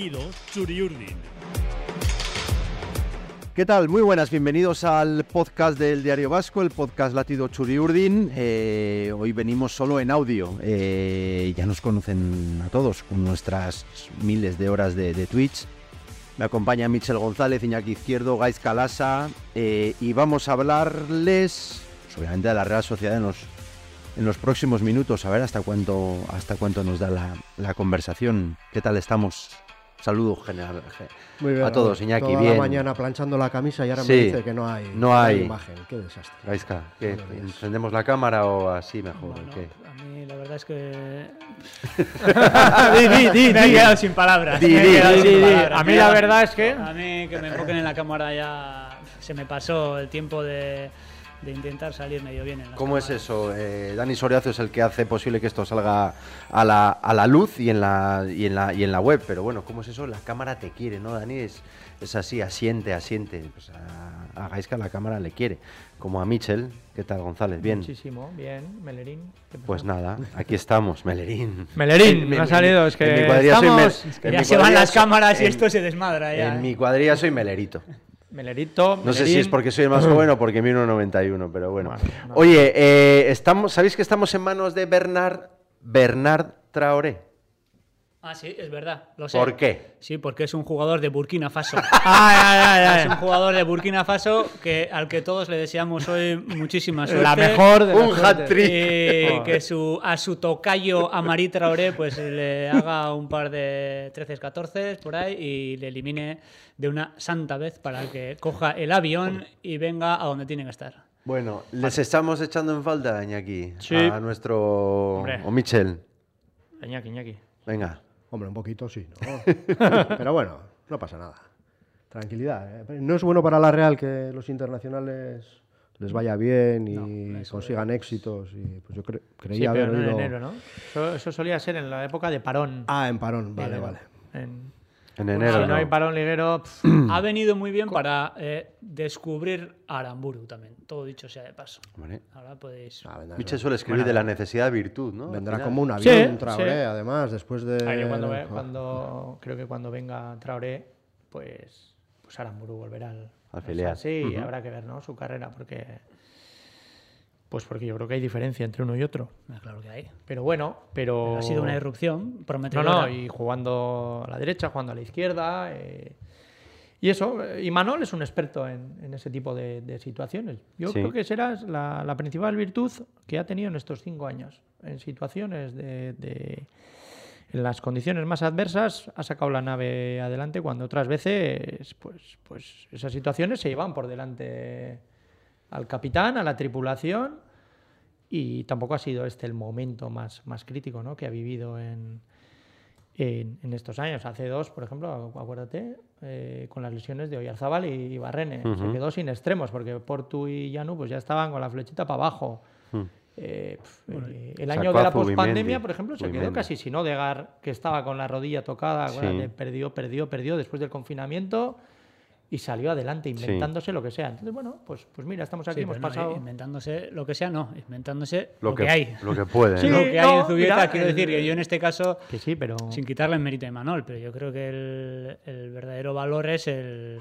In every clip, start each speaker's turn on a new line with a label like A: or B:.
A: Latido Churiurdin.
B: ¿Qué tal? Muy buenas, bienvenidos al podcast del Diario Vasco, el podcast Latido Churiurdin. Eh, hoy venimos solo en audio. Eh, ya nos conocen a todos con nuestras miles de horas de, de Twitch. Me acompaña Michel González, Iñaki Izquierdo, Gais Calasa eh, y vamos a hablarles, pues, obviamente, de la Real Sociedad en los, en los próximos minutos, a ver hasta cuánto, hasta cuánto nos da la, la conversación. ¿Qué tal estamos? Saludo general
C: Muy bien,
B: a todos, Iñaki,
C: toda
B: bien.
C: la mañana planchando la camisa y ahora
B: Sí,
C: me dice que no hay,
B: no hay.
C: imagen. Qué desastre.
B: Gaisca, ¿qué? ¿Encendemos la cámara o así mejor?
D: Bueno,
B: ¿Qué?
D: a mí la verdad es que
E: di, di, di,
D: me he quedado sin palabras.
B: Di, di,
D: quedado
B: di,
D: sin
B: di.
D: palabras.
E: A mí la verdad es que
D: A mí que me enfoquen en la cámara ya se me pasó el tiempo de, de intentar salir medio bien en las
B: ¿Cómo es
D: cámaras.
B: eso? Eh, Dani Soriazo es el que hace posible que esto salga a la, a la luz y en la, y, en la, y en la web. Pero bueno, ¿cómo es eso? La cámara te quiere, ¿no, Dani? Es, es así, asiente, asiente. Pues a, a Gaisca la cámara le quiere. Como a Michel. ¿Qué tal, González? Bien.
E: Muchísimo, bien, Melerín.
B: Pues nada, aquí estamos, Melerín.
E: Melerín,
B: En-
E: me ha salido, es
B: en
E: que
B: mi cuadrilla soy Mel-
E: estamos-
D: Es que ya se van las cámaras y
B: en-
D: esto se desmadra ya.
B: En
D: ¿eh?
B: mi cuadrilla soy Melerito.
E: Melerito,
B: No sé si es porque soy el más joven o porque mido 91, pero bueno.
E: Bueno, no.
B: Oye, eh, estamos, ¿sabéis que estamos en manos de Bernard, Bernard Traoré?
D: Ah, sí, es verdad. Lo sé.
B: ¿Por qué?
D: Sí, porque es un jugador de Burkina Faso.
E: Ay, ay, ay,
D: es un jugador de Burkina Faso que, al que todos le deseamos hoy muchísima suerte.
E: La mejor de
B: Un hat-trick.
D: Y
E: Joder.
D: que su, a su tocayo Amari Traoré pues le haga un par de 13 14 por ahí y le elimine de una santa vez para que coja el avión y venga a donde tiene que estar.
B: Bueno, les estamos echando en falta, Iñaki,
E: Sí.
B: a nuestro...
E: Hombre.
B: o Michel.
E: Iñaki, Iñaki.
B: Venga.
C: Hombre, un poquito sí, ¿no? Pero bueno, no pasa nada. Tranquilidad. ¿eh? No es bueno para la Real que los internacionales les vaya bien y consigan éxitos. Y pues yo cre-
E: Sí,
C: creía
E: pero no en enero, ¿no? Eso, eso solía ser en la época de parón.
C: Ah, en parón, vale, vale.
E: En-
B: En
E: si
B: enero,
E: no,
B: ¿no?
E: hay parón liguero, pff,
D: Ha venido muy bien para eh, descubrir Aramburu también, todo dicho sea de paso.
B: Vale.
D: Ahora podéis...
C: Ah,
B: Michel suele escribir de la necesidad de virtud, ¿no?
C: Vendrá como un
E: Sí,
C: avión, un Traoré,
E: sí.
C: además, después de...
E: Ah, yo cuando, ve- cuando- creo que cuando venga Traoré, pues, pues Aramburu volverá al,
B: Al filial.
E: Sí, habrá que ver ¿no? su carrera, porque pues porque yo creo que hay diferencia entre uno y otro.
D: Ah, Claro que hay.
E: Pero bueno, pero...
D: Ha sido una irrupción
E: No,
D: prometedora.
E: no, y jugando a la derecha, jugando a la izquierda. eh, y eso, eh, y Manol es un experto en, en ese tipo de, de situaciones. Yo
B: Sí.
E: creo que será la, la principal virtud que ha tenido en estos cinco años. En situaciones de, de- En las condiciones más adversas ha sacado la nave adelante cuando otras veces pues, pues esas situaciones se llevan por delante al capitán, a la tripulación y tampoco ha sido este el momento más, más crítico ¿no? que ha vivido en, en, en estos años. Hace dos, por ejemplo, acuérdate, eh, con las lesiones de Oyarzábal y Barrene. Se quedó sin extremos porque Portu y Yanu pues, ya estaban con la flechita para abajo.
B: Hmm.
E: Eh, pf, eh, el año de la pospandemia, por ejemplo, se quedó casi sin Odegar, que estaba con la rodilla tocada,
B: Sí.
E: acuérdate, perdió, perdió, perdió después del confinamiento y salió adelante inventándose lo que sea. Entonces, bueno, pues, pues mira, estamos aquí,
D: Sí,
E: hemos
D: no,
E: pasado...
D: inventándose lo que sea, no, inventándose
B: Lo,
D: lo,
B: que,
D: que, hay.
B: Lo que puede,
E: Sí.
B: ¿no?
D: Lo que hay
E: no,
D: en Zubieta,
E: mira,
D: quiero
E: el-
D: decir que yo en este caso,
E: Que sí, pero...
D: sin quitarle el mérito de Manol, pero yo creo que el, el verdadero valor es el,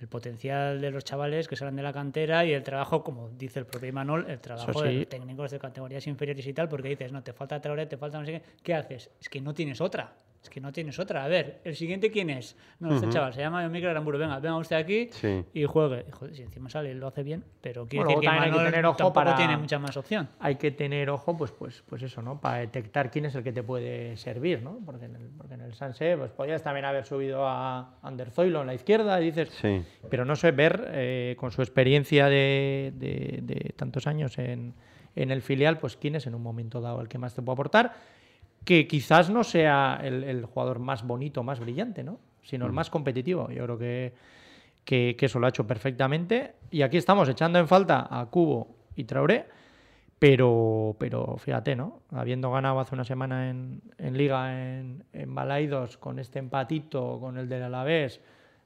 D: el potencial de los chavales que salen de la cantera y el trabajo, como dice el propio Imanol, el trabajo de los técnicos de categorías inferiores y tal, porque dices, no, te falta Traoré, te falta no sé qué, ¿qué haces? Es que no tienes otra. Es que no tienes otra. A ver, ¿el siguiente quién es? No, este chaval se llama Miguel Aramburu. Venga, venga usted aquí
B: Sí.
D: y juegue. Y, joder, si encima sale y lo hace bien, pero quiere
E: Bueno,
D: decir que
E: luego también hay que tener ojo
D: tampoco
E: para-
D: tiene mucha más opción.
E: hay que tener ojo, pues, pues, pues eso, ¿no? Para detectar quién es el que te puede servir, ¿no? Porque en el, porque en el Sanse, pues podías también haber subido a Ander Zoilo en la izquierda y dices,
B: Sí.
E: pero no sé, ver eh, con su experiencia de, de- de tantos años en, en el filial, pues quién es en un momento dado el que más te puede aportar, que quizás no sea el, el jugador más bonito, más brillante, ¿no? Sino el más competitivo. Yo creo que, que, que eso lo ha hecho perfectamente. Y aquí estamos echando en falta a Cubo y Traoré, pero, pero fíjate, ¿no? Habiendo ganado hace una semana en, en Liga en, en Balaidos con este empatito, con el del Alavés,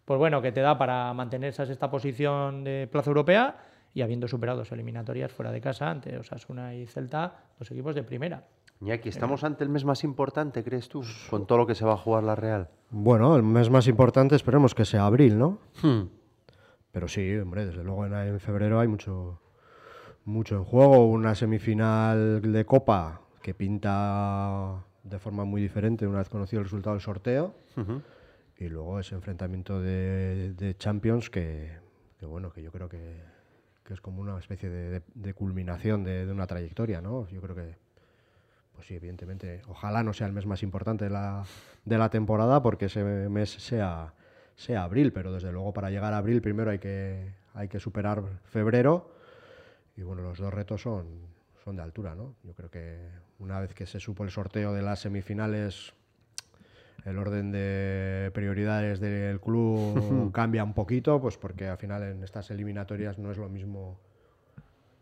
E: pues bueno, que te da para mantener esa sexta posición de plaza europea y habiendo superado dos eliminatorias fuera de casa ante Osasuna y Celta, dos equipos de primera.
B: Iñaki, ¿estamos ante el mes más importante, crees tú, con todo lo que se va a jugar la Real?
C: Bueno, el mes más importante esperemos que sea abril, ¿no?
B: Hmm.
C: Pero sí, hombre, desde luego en, en febrero hay mucho, mucho en juego. Una semifinal de Copa que pinta de forma muy diferente una vez conocido el resultado del sorteo. Y luego ese enfrentamiento de, de Champions que, que, bueno, que yo creo que, que es como una especie de, de- de culminación de, de una trayectoria, ¿no? Yo creo que, pues sí, evidentemente, ojalá no sea el mes más importante de la, de la temporada porque ese mes sea, sea abril, pero desde luego para llegar a abril primero hay que, hay que superar febrero y bueno, los dos retos son, son de altura, ¿no? Yo creo que una vez que se supo el sorteo de las semifinales, el orden de prioridades del club cambia un poquito, pues porque al final en estas eliminatorias no es lo mismo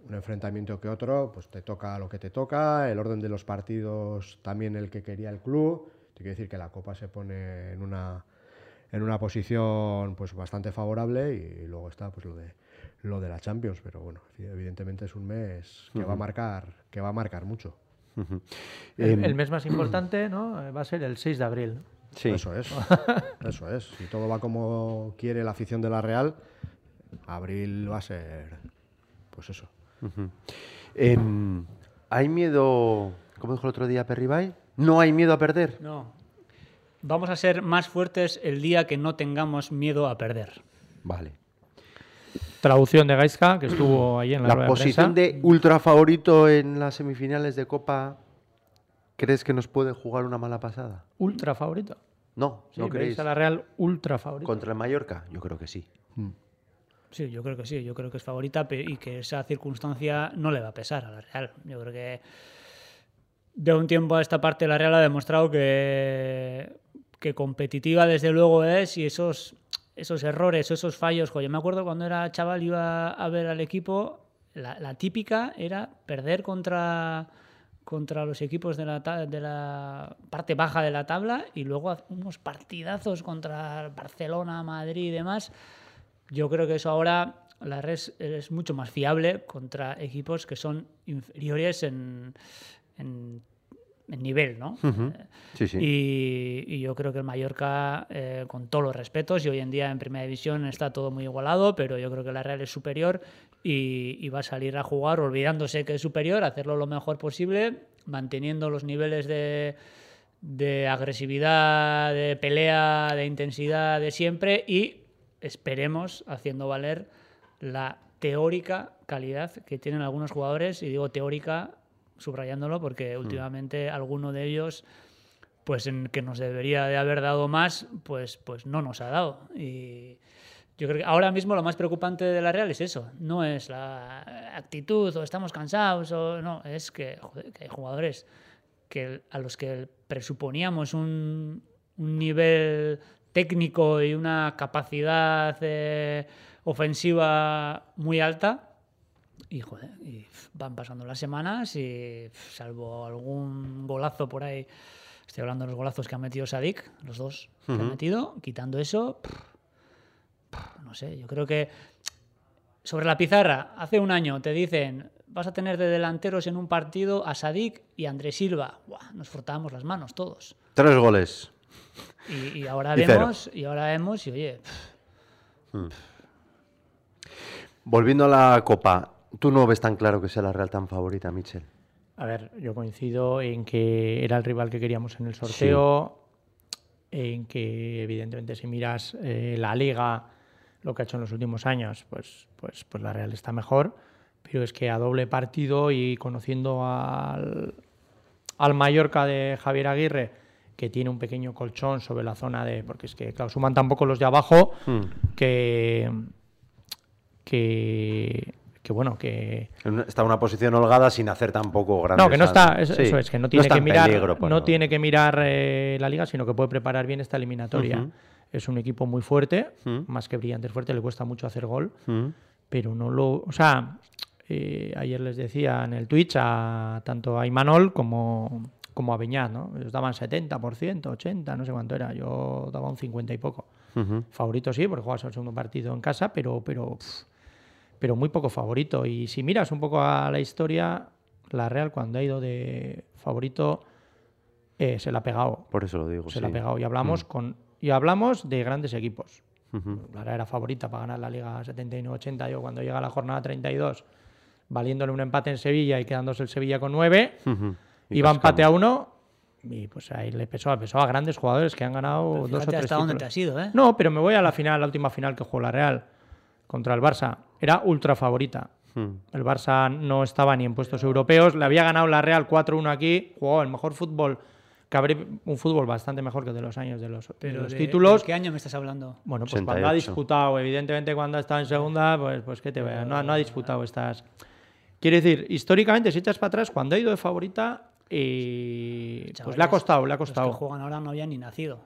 C: un enfrentamiento que otro, pues te toca lo que te toca, el orden de los partidos también el que quería el club. Te quiero decir que la Copa se pone en una en una posición pues bastante favorable y luego está pues lo de lo de la Champions, pero bueno, evidentemente es un mes que va a marcar que va a marcar mucho.
B: Ujú.
E: El,
B: Em,
E: el mes más importante ¿no? Va a ser el 6 de abril.
B: sí.
C: Eso es. Eso es. Si todo va como quiere la afición de la Real, abril va a ser pues eso.
B: Em, ¿Hay miedo, como dijo el otro día Perribay? ¿No hay miedo a perder?
D: No. Vamos a ser más fuertes el día que no tengamos miedo a perder.
B: Vale.
E: Traducción de Gaiska, que estuvo ahí en la,
B: La
E: rueda
B: posición
E: de prensa.
B: de ultra favorito en las semifinales de Copa, ¿crees que nos puede jugar una mala pasada?
E: Ultra favorito.
B: No,
E: Sí,
B: no creéis.
E: a la Real ultra favorito.
B: ¿Contra el Mallorca? Yo creo que sí.
D: Sí, yo creo que sí, yo creo que es favorita y que esa circunstancia no le va a pesar a la Real. Yo creo que de un tiempo a esta parte la Real ha demostrado que, que competitiva desde luego es y esos, esos errores, esos fallos, jo, yo me acuerdo cuando era chaval iba a ver al equipo, la, la típica era perder contra contra los equipos de la, de la parte baja de la tabla y luego unos partidazos contra Barcelona, Madrid y demás. Yo creo que eso ahora la red es, mucho más fiable contra equipos que son inferiores en, en- en nivel, ¿no?
B: Ujú. Sí, sí.
D: Y, y yo creo que el Mallorca, eh, con todos los respetos, y hoy en día en Primera División está todo muy igualado, pero yo creo que la Real es superior y, y va a salir a jugar olvidándose que es superior, hacerlo lo mejor posible, manteniendo los niveles de, de agresividad, de pelea, de intensidad de siempre y esperemos haciendo valer la teórica calidad que tienen algunos jugadores, y digo teórica subrayándolo porque últimamente alguno de ellos pues en que nos debería de haber dado más, pues, pues no nos ha dado. Y yo creo que ahora mismo lo más preocupante de la Real es eso, no es la actitud o estamos cansados o no, es que, joder, que hay jugadores que a los que presuponíamos un, un nivel técnico y una capacidad eh, ofensiva muy alta. Y, joder, y van pasando las semanas y salvo algún golazo por ahí, estoy hablando de los golazos que ha metido Sadik, los dos que ha metido, quitando eso, no sé, yo creo que sobre la pizarra, hace un año te dicen, vas a tener de delanteros en un partido a Sadik y a André Silva, Buah, nos frotábamos las manos todos.
B: Tres goles.
D: Y, y ahora
B: Y cero.
D: vemos, y ahora vemos, y oye, pf,
B: Volviendo a la Copa, ¿tú no ves tan claro que sea la Real tan favorita, Michel?
E: A ver, yo coincido en que era el rival que queríamos en el sorteo, en que evidentemente si miras eh, la liga, lo que ha hecho en los últimos años, pues, pues, pues la Real está mejor, pero es que a doble partido y conociendo al, al Mallorca de Javier Aguirre, que tiene un pequeño colchón sobre la zona de, porque es que claro, suman tampoco los de abajo, que, que, que bueno, que,
B: Está en una posición holgada sin hacer tampoco grandes
E: no, que no está, eso,
B: Sí,
E: eso es, que no tiene que mirar,
B: peligro,
E: no tiene que mirar eh, la liga, sino que puede preparar bien esta eliminatoria. Es un equipo muy fuerte,
B: Ujú.
E: más que brillante, es fuerte, le cuesta mucho hacer gol,
B: Mm.
E: pero no lo, o sea, eh, ayer les decía en el Twitch a tanto a Imanol como, como a Beñat, ¿no? Ellos daban 70%, 80, no sé cuánto era, yo daba un 50 y poco. Favorito sí, porque juegas el segundo partido en casa, pero, pero, pff, pero muy poco favorito. Y si miras un poco a la historia, la Real cuando ha ido de favorito eh, se la ha pegado.
B: Por eso lo digo.
E: se la ha pegado. Y hablamos, con, y hablamos de grandes equipos.
B: Ujú.
E: La Real era favorita para ganar la Liga 79-80. Yo cuando llega la jornada 32, valiéndole un empate en Sevilla y quedándose el Sevilla con 9,
B: Ujú. Y
E: iba
B: cascamos.
E: empate a uno. Y pues ahí le pesó, pesó a grandes jugadores que han ganado
D: Pero
E: dos o tres
D: hasta dónde te
E: títulos.
D: has ido, ¿eh?
E: No, pero me voy a la final, la última final que jugó la Real contra el Barça. Era ultra favorita.
B: Mm.
E: El Barça no estaba ni en puestos europeos. Le había ganado la Real 4-1 aquí. Jugó el mejor fútbol, que habría un fútbol bastante mejor que el de los años de los, de
D: Pero
E: los
D: de-
E: títulos.
D: ¿de ¿Qué año me estás hablando?
E: Bueno, pues cuando ha
B: 88.
E: disputado, evidentemente cuando ha estado en segunda, pues, pues que te vea, no, no ha disputado estas. Quiere decir, históricamente, si echas para atrás, cuando ha ido de favorita, y pues
D: Chavales,
E: le ha costado, le ha
D: Los
E: costado.
D: que juegan ahora no habían ni nacido.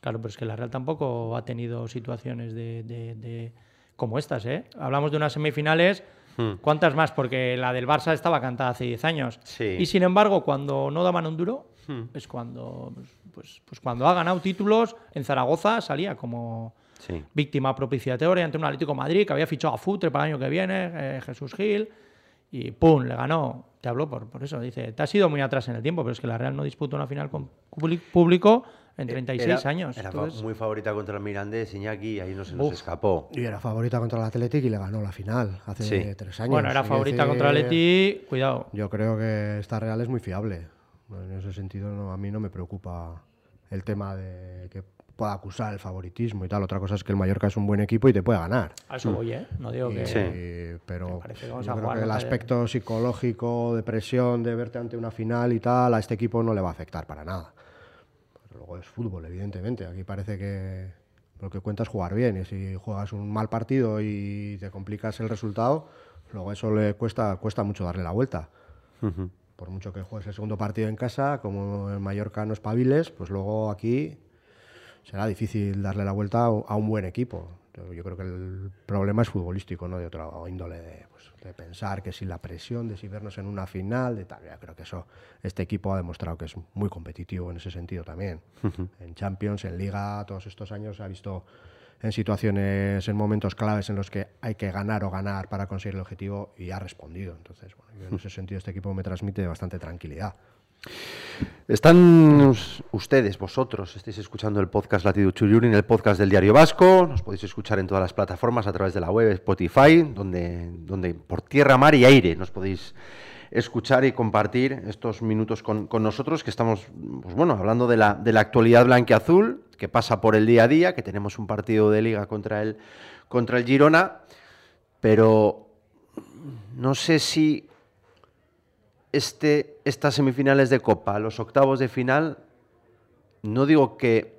E: Claro, pero es que la Real tampoco ha tenido situaciones de, de- de- como estas, ¿eh? Hablamos de unas semifinales,
B: Hmm.
E: ¿cuántas más? Porque la del Barça estaba cantada hace 10 años.
B: Sí.
E: Y sin embargo, cuando no daban un duro,
B: Hmm.
E: es cuando, pues, pues, pues cuando ha ganado títulos, en Zaragoza salía como
B: Sí.
E: víctima propiciatoria ante un Atlético de Madrid que había fichado a Futre para el año que viene, eh, Jesús Gil, y ¡pum! le ganó. Te habló por, por eso. Dice, te has ido muy atrás en el tiempo, pero es que la Real no disputó una final con público en 36
B: Era-
E: años.
B: Era
E: Entonces,
B: muy favorita contra el Mirandés, Iñaki, y ahí no se nos
E: Uf.
B: escapó.
C: Y era favorita contra el Athletic y le ganó la final hace
B: Sí.
C: tres años.
E: bueno, era favorita contra el Leti, cuidado.
C: Yo creo que esta Real es muy fiable. En ese sentido, no, a mí no me preocupa el tema de que pueda acusar el favoritismo y tal. Otra cosa es que el Mallorca es un buen equipo y te puede ganar.
E: A eso voy, ¿eh? No digo
C: Y-
E: que...
B: Sí.
C: pero
E: que
C: yo
E: vamos a
C: creo
E: jugar
C: que el
E: el-
C: aspecto psicológico de presión de verte ante una final y tal a este equipo no le va a afectar para nada. Pero luego es fútbol, evidentemente. Aquí parece que lo que cuenta es jugar bien y si juegas un mal partido y te complicas el resultado, luego eso le cuesta, cuesta mucho darle la vuelta.
B: Ujú.
C: Por mucho que juegues el segundo partido en casa, como en Mallorca no espabiles, pues luego aquí será difícil darle la vuelta a un buen equipo. Yo creo que el problema es futbolístico, no de otra índole de, pues, de pensar que si la presión, de si vernos en una final, de tal. Yo creo que eso, este equipo ha demostrado que es muy competitivo en ese sentido también. En Champions, en Liga, todos estos años se ha visto en situaciones, en momentos claves en los que hay que ganar o ganar para conseguir el objetivo y ha respondido. Entonces, bueno, yo en ese sentido este equipo me transmite bastante tranquilidad.
B: Están us- ustedes, vosotros, estáis escuchando el podcast Latido Churiurin, el podcast del Diario Vasco. Nos podéis escuchar en todas las plataformas a través de la web Spotify, donde, donde por tierra, mar y aire nos podéis escuchar y compartir estos minutos con, con nosotros, que estamos, pues bueno, hablando de la, de la actualidad blanqueazul, que pasa por el día a día, que tenemos un partido de liga contra el, contra el Girona, pero no sé si este, estas semifinales de Copa, los octavos de final, no digo que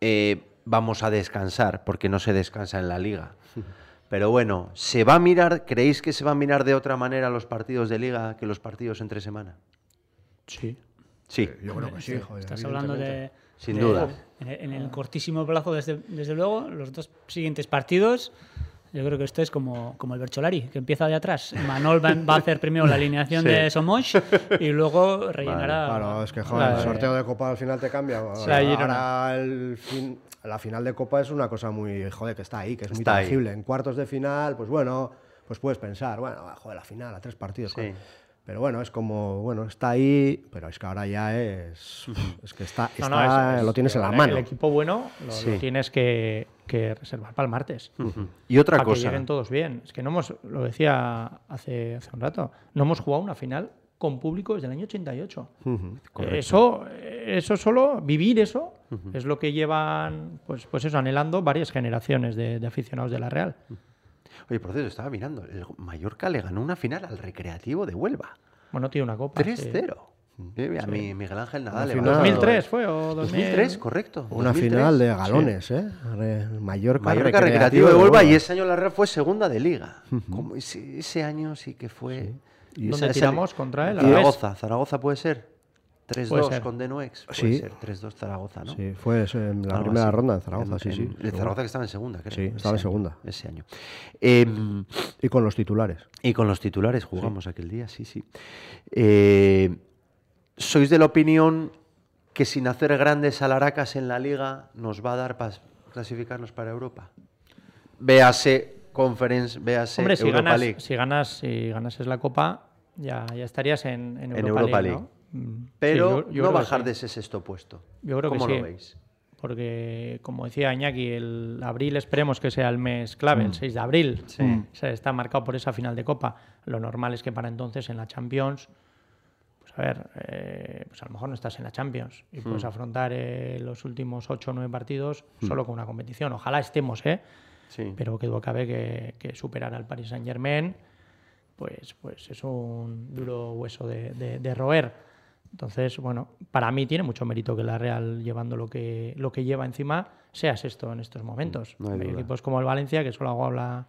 B: eh, vamos a descansar, porque no se descansa en la liga. Pero bueno, ¿se va a mirar, creéis que se va a mirar de otra manera los partidos de liga que los partidos entre semana?
E: Sí.
B: Sí,
C: Yo creo que sí, joder,
D: Estás hablando de.
B: Sin
D: de-
B: duda.
D: En el, en el cortísimo plazo, desde, desde luego, los dos siguientes partidos. Yo creo que esto es como, como el Bercholari, que empieza de atrás. Manol va, va a hacer primero la alineación
B: Sí.
D: de Somos y luego rellenará.
C: Claro, es que joder, el sorteo de Copa al final te cambia.
E: Girona.
C: Ahora el fin- la final de Copa es una cosa muy, joder, que está ahí, que es muy
B: ahí.
C: tangible. En cuartos de final, pues bueno, pues puedes pensar, bueno, joder, la final, a tres partidos.
B: Sí.
C: Pero bueno, es como, bueno, está ahí, pero es que ahora ya es, es que está,
E: No,
C: está-
E: no, es- es-
C: lo tienes en la
E: el-
C: mano.
E: El equipo bueno lo, tienes que, que reservar para el martes.
B: Y otra
E: para que
B: cosa,
E: lleguen todos bien. Es que no hemos, lo decía hace, hace un rato, no hemos jugado una final con público desde el año 88.
B: Correcto.
E: Eso, eso solo, vivir eso, es lo que llevan, pues, pues eso, anhelando varias generaciones de, de aficionados de la Real.
B: oye, por cierto, estaba mirando, el Mallorca le ganó una final al Recreativo de Huelva,
E: Bueno, tiene una copa. sí.
B: 3-0. Eh, A mi Miguel Ángel Nadal le
C: final-
B: va a-
E: 2003 fue o 2000?
B: 2003, correcto.
C: Una
B: 2003.
C: final de galones, ¿eh? Re- Mallorca,
B: Mallorca Recreativo de Huelva y ese año la Real fue segunda de liga. Como ese, ese año sí que fue. Y
E: ¿Dónde
B: esa-
E: tiramos contra él? A la vez.
B: Zaragoza, Zaragoza puede ser. 3-2
E: ser.
B: con Denuex. Puede
C: Sí.
B: ser 3-2 Zaragoza, ¿no?
C: Sí, fue eso en la
B: Algo
C: primera
B: así.
C: ronda en Zaragoza,
B: En-
C: sí, sí. seguro.
B: Zaragoza que estaba en segunda, creo.
C: Sí,
B: ese
C: estaba en
B: año,
C: segunda.
B: Ese año. Em,
C: Y con los titulares.
B: y con los titulares jugamos aquel día, sí, sí. Eh, ¿Sois de la opinión que sin hacer grandes alaracas en la liga nos va a dar para clasificarnos para Europa? Véase Conference, véase
E: Hombre, si
B: Europa
E: ganas,
B: League.
E: si ganas, si ganas es la copa, ya, ya estarías en, en
B: En
E: Europa,
B: Europa
E: League.
B: League.
E: ¿no? Mm, sí,
B: Pero
E: yo-
B: no
E: que
B: bajar
E: sí.
B: de ese sexto puesto.
E: Yo creo que
B: ¿Cómo
E: sí.
B: lo veis?
E: Porque, como decía Iñaki, el abril esperemos que sea el mes clave, el 6 de abril.
B: Sí.
E: Mm. O sea, está marcado por esa final de Copa. Lo normal es que para entonces en la Champions, pues a ver, eh, pues a lo mejor no estás en la Champions y puedes afrontar eh, los últimos 8 o 9 partidos solo con una competición. Ojalá estemos, ¿eh?
B: Sí.
E: Pero que duda cabe que, que superar al Paris Saint Germain, pues, pues es un duro hueso de, de- de roer. Entonces, bueno, para mí tiene mucho mérito que la Real, llevando lo que, lo que lleva encima, sea sexto en estos momentos.
B: No hay
E: Hay equipos como el Valencia, que solo ha jugado la,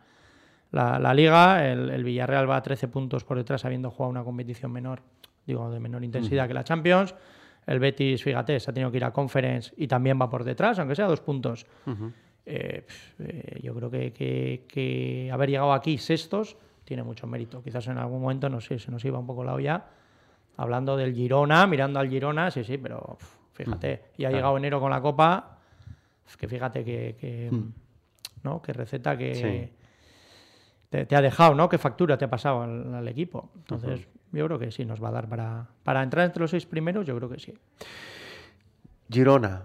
E: la, la Liga, el, el Villarreal va a 13 puntos por detrás, habiendo jugado una competición menor, digo, de menor intensidad que la Champions. El Betis, fíjate, se ha tenido que ir a Conference y también va por detrás, aunque sea dos puntos. Eh, eh, yo creo que, que- que haber llegado aquí sextos tiene mucho mérito. Quizás en algún momento, no sé, se nos iba un poco la olla hablando del Girona, mirando al Girona, sí, sí, pero fíjate, y ha llegado enero con la Copa, que fíjate que, que, ¿no? que receta que
B: Sí.
E: te, te ha dejado, ¿no? ¿Qué factura te ha pasado al, al equipo? Entonces, yo creo que sí nos va a dar para, para entrar entre los seis primeros, yo creo que sí.
B: Girona.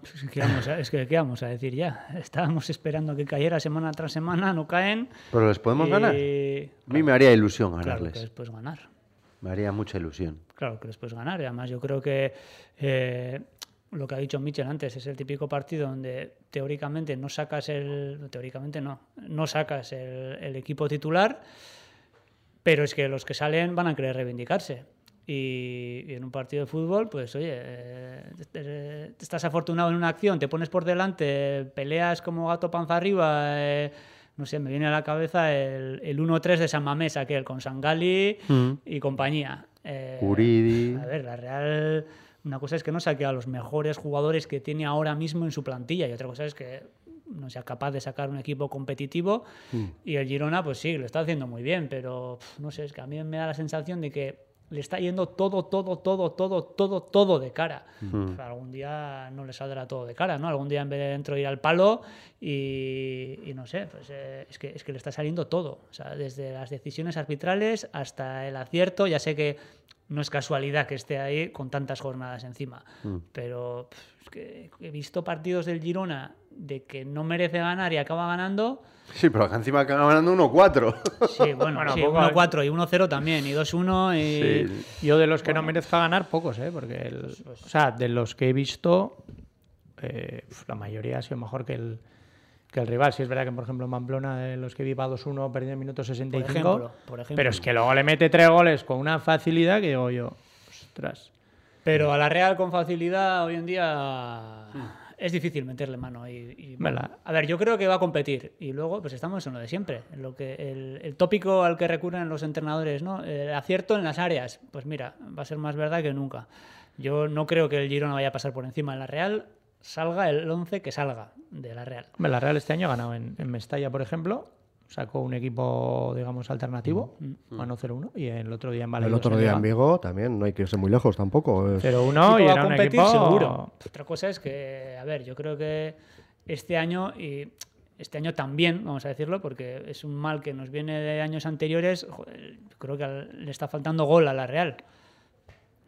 D: Pues, ¿qué vamos a- es que, ¿qué vamos a decir ya? Estábamos esperando que cayera semana tras semana, no caen.
B: Pero les podemos
D: y-
B: ganar. A mí me haría ilusión
D: Claro que
B: ganarles.
D: les puedes ganar.
B: Me haría mucha ilusión.
D: Claro que les puedes ganar. Y además, yo creo que eh, lo que ha dicho Michel antes es el típico partido donde teóricamente no sacas el. Teóricamente no. No sacas el, el equipo titular, pero es que los que salen van a querer reivindicarse. Y, y en un partido de fútbol, pues oye, eh, estás afortunado en una acción, te pones por delante, peleas como gato panza arriba. eh, no sé, me viene a la cabeza el, el 1-3 de San Mamés, aquel con Sangali y compañía. Eh,
B: Uridi.
D: A ver, la Real. Una cosa es que no saque a los mejores jugadores que tiene ahora mismo en su plantilla y otra cosa es que no sea capaz de sacar un equipo competitivo y el Girona pues sí, lo está haciendo muy bien, pero no sé, es que a mí me da la sensación de que le está yendo todo, todo, todo, todo, todo, todo de cara. Pf, Algún día no le saldrá todo de cara, ¿no? Algún día en vez de dentro ir al palo y, y no sé, pues eh, es, que, es que le está saliendo todo. O sea, desde las decisiones arbitrales hasta el acierto, ya sé que no es casualidad que esté ahí con tantas jornadas encima. Pero pf, es que he visto partidos del Girona de que no merece ganar y acaba ganando.
B: Sí, pero acá encima acaba ganando 1-4.
D: Sí, bueno,
E: Bueno,
D: sí,
E: poco,
D: 1-4 y 1-0 también, y 2-1 y...
B: Sí.
E: Yo de los que no merezca ganar, pocos, ¿eh? Porque, el- o sea, de los que he visto, eh, la mayoría ha sido mejor que el, que el rival. Si es verdad que, por ejemplo, en Pamplona, de los que vi va 2-1, perdió en el minuto 65.
D: ejemplo, por ejemplo.
E: Pero es que luego le mete tres goles con una facilidad que digo yo, ostras.
D: Pero a la Real con facilidad hoy en día es difícil meterle mano. Y, y, bueno, a ver, yo creo que va a competir. Y luego, pues estamos en lo de siempre. En lo que, el, el tópico al que recurren los entrenadores, ¿no? El acierto en las áreas. Pues mira, va a ser más verdad que nunca. Yo no creo que el Girona vaya a pasar por encima en la Real. Salga el 11 que salga de la Real.
E: La Real este año ha ganado en, en Mestalla, por ejemplo. Sacó un equipo, digamos, alternativo, ganó 0-1. Y el otro día en Valencia.
C: El otro día en Vigo también, no hay que irse muy lejos tampoco. es-
E: 0-1 y era un equipo
D: seguro. Otra cosa es que, a ver, yo creo que este año y este año también, vamos a decirlo, porque es un mal que nos viene de años anteriores. joder, creo que le está faltando gol a la Real.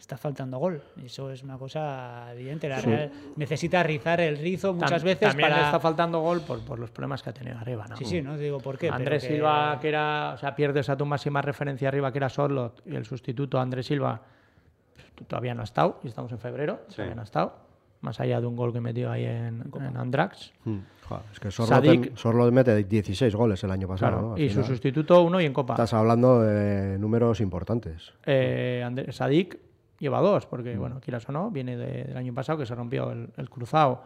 D: Está faltando gol. Eso es una cosa evidente. La Real necesita rizar el rizo muchas
E: Tam-
D: veces
E: también
D: para.
E: le está faltando gol por, por los problemas que ha tenido arriba, ¿no?
D: Sí, sí, no te digo por qué.
E: Andrés Silva, que era, o sea, pierdes a tu máxima referencia arriba, que era Sorlot, y el sustituto Andrés Silva pues, todavía no ha estado, y estamos en febrero, todavía no ha estado, más allá de un gol que metió ahí en, en Andrax.
C: Mm, joder, es que Sorlo,
E: Sadik.
C: ten- Sorlo mete 16 goles el año pasado.
E: Claro,
C: ¿no? Al
E: y su sustituto uno y en Copa.
C: Estás hablando de números importantes.
E: Eh, Andrés- Sadik lleva dos,
C: Mm.
E: porque, bueno, quieras o no, viene de- del año pasado que se rompió el, el cruzado.